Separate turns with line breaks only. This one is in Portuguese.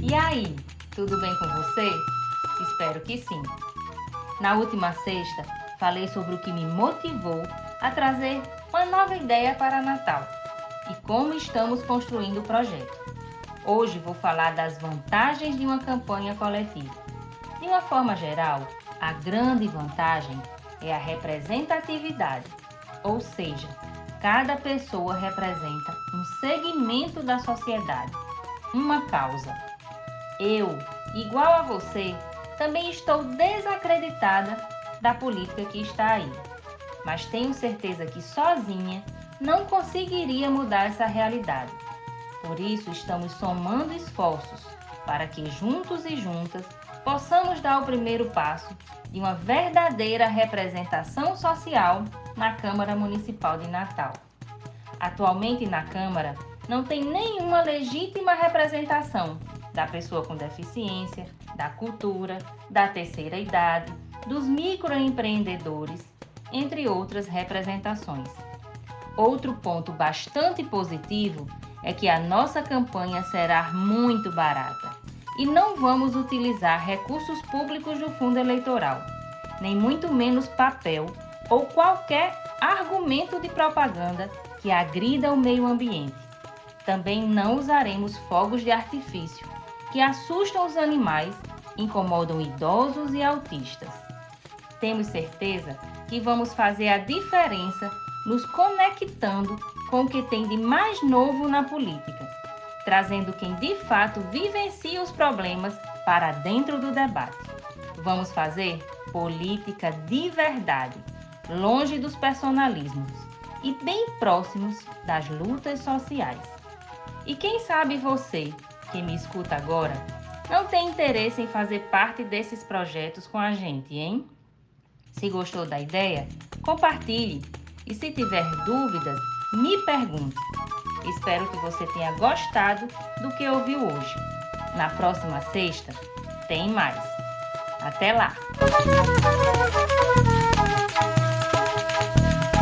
E aí, tudo bem com você? Espero que sim. Na última sexta, falei sobre o que me motivou a trazer uma nova ideia para Natal e como estamos construindo o projeto. Hoje vou falar das vantagens de uma campanha coletiva. De uma forma geral, a grande vantagem é a representatividade, ou seja, cada pessoa representa um segmento da sociedade, uma causa. Eu, igual a você, também estou desacreditada da política que está aí, mas tenho certeza que sozinha não conseguiria mudar essa realidade. Por isso, estamos somando esforços para que juntos e juntas possamos dar o primeiro passo de uma verdadeira representação social na Câmara Municipal de Natal. Atualmente na Câmara não tem nenhuma legítima representação da pessoa com deficiência, da cultura, da terceira idade, dos microempreendedores, entre outras representações. Outro ponto bastante positivo é que a nossa campanha será muito barata e não vamos utilizar recursos públicos do fundo eleitoral, nem muito menos papel ou qualquer argumento de propaganda que agrida o meio ambiente. Também não usaremos fogos de artifício, que assustam os animais, incomodam idosos e autistas. Temos certeza que vamos fazer a diferença nos conectando com o que tem de mais novo na política, trazendo quem de fato vivencia os problemas para dentro do debate. Vamos fazer política de verdade, longe dos personalismos e bem próximos das lutas sociais. E quem sabe você, que me escuta agora, não tem interesse em fazer parte desses projetos com a gente, hein? Se gostou da ideia, compartilhe e se tiver dúvidas, me pergunte. Espero que você tenha gostado do que ouviu hoje. Na próxima sexta, tem mais. Até lá!